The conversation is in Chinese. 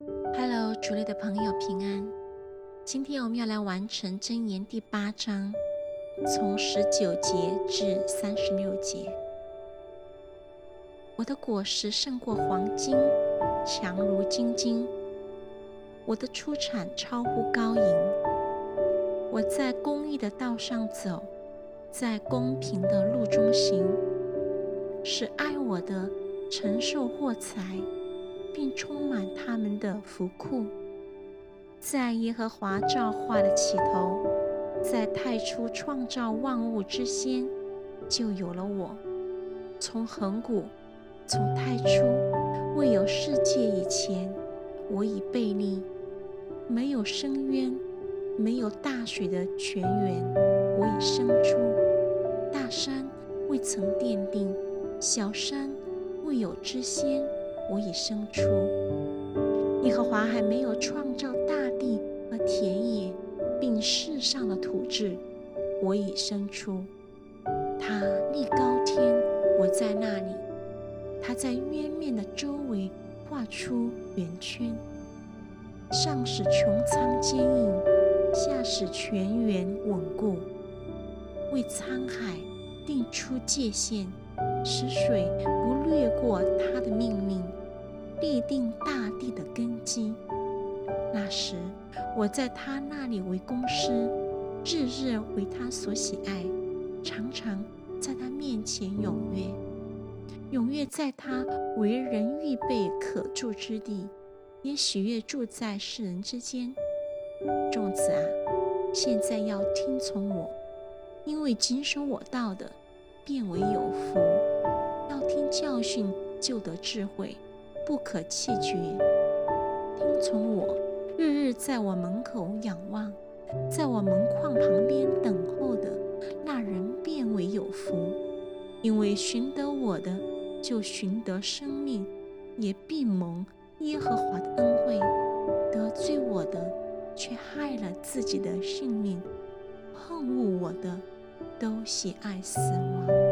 Hello，主内的朋友平安。今天我们要来完成箴言第八章，从十九节至三十六节。我的果实胜过黄金，强如金金。我的出产超乎高银。我在公义的道上走，在公平的路中行，使爱我的承受获财。并充满他们的福库，在耶和华造化的起头，在太初创造万物之先，就有了我。从恒古，从太初，未有世界以前，我已被立；没有深渊，没有大水的泉源，我已生出。大山未曾奠定，小山未有之先。我已生出，耶和华还没有创造大地和田野，并世上的土质，我已生出。他立高天，我在那里；他在渊面的周围画出圆圈，上使穹苍坚硬，下使泉源稳固，为沧海定出界限，使水不掠过他的命令。立定大地的根基。那时，我在他那里为公师，日日为他所喜爱，常常在他面前踊跃，踊跃在他为人预备可住之地，也喜悦住在世人之间。众子啊，现在要听从我，因为谨守我道的，变为有福；要听教训，就得智慧。不可弃绝，听从我，日日在我门口仰望，在我门框旁边等候的那人变为有福，因为寻得我的就寻得生命，也必蒙耶和华的恩惠；得罪我的却害了自己的性命，恨恶我的都喜爱死亡。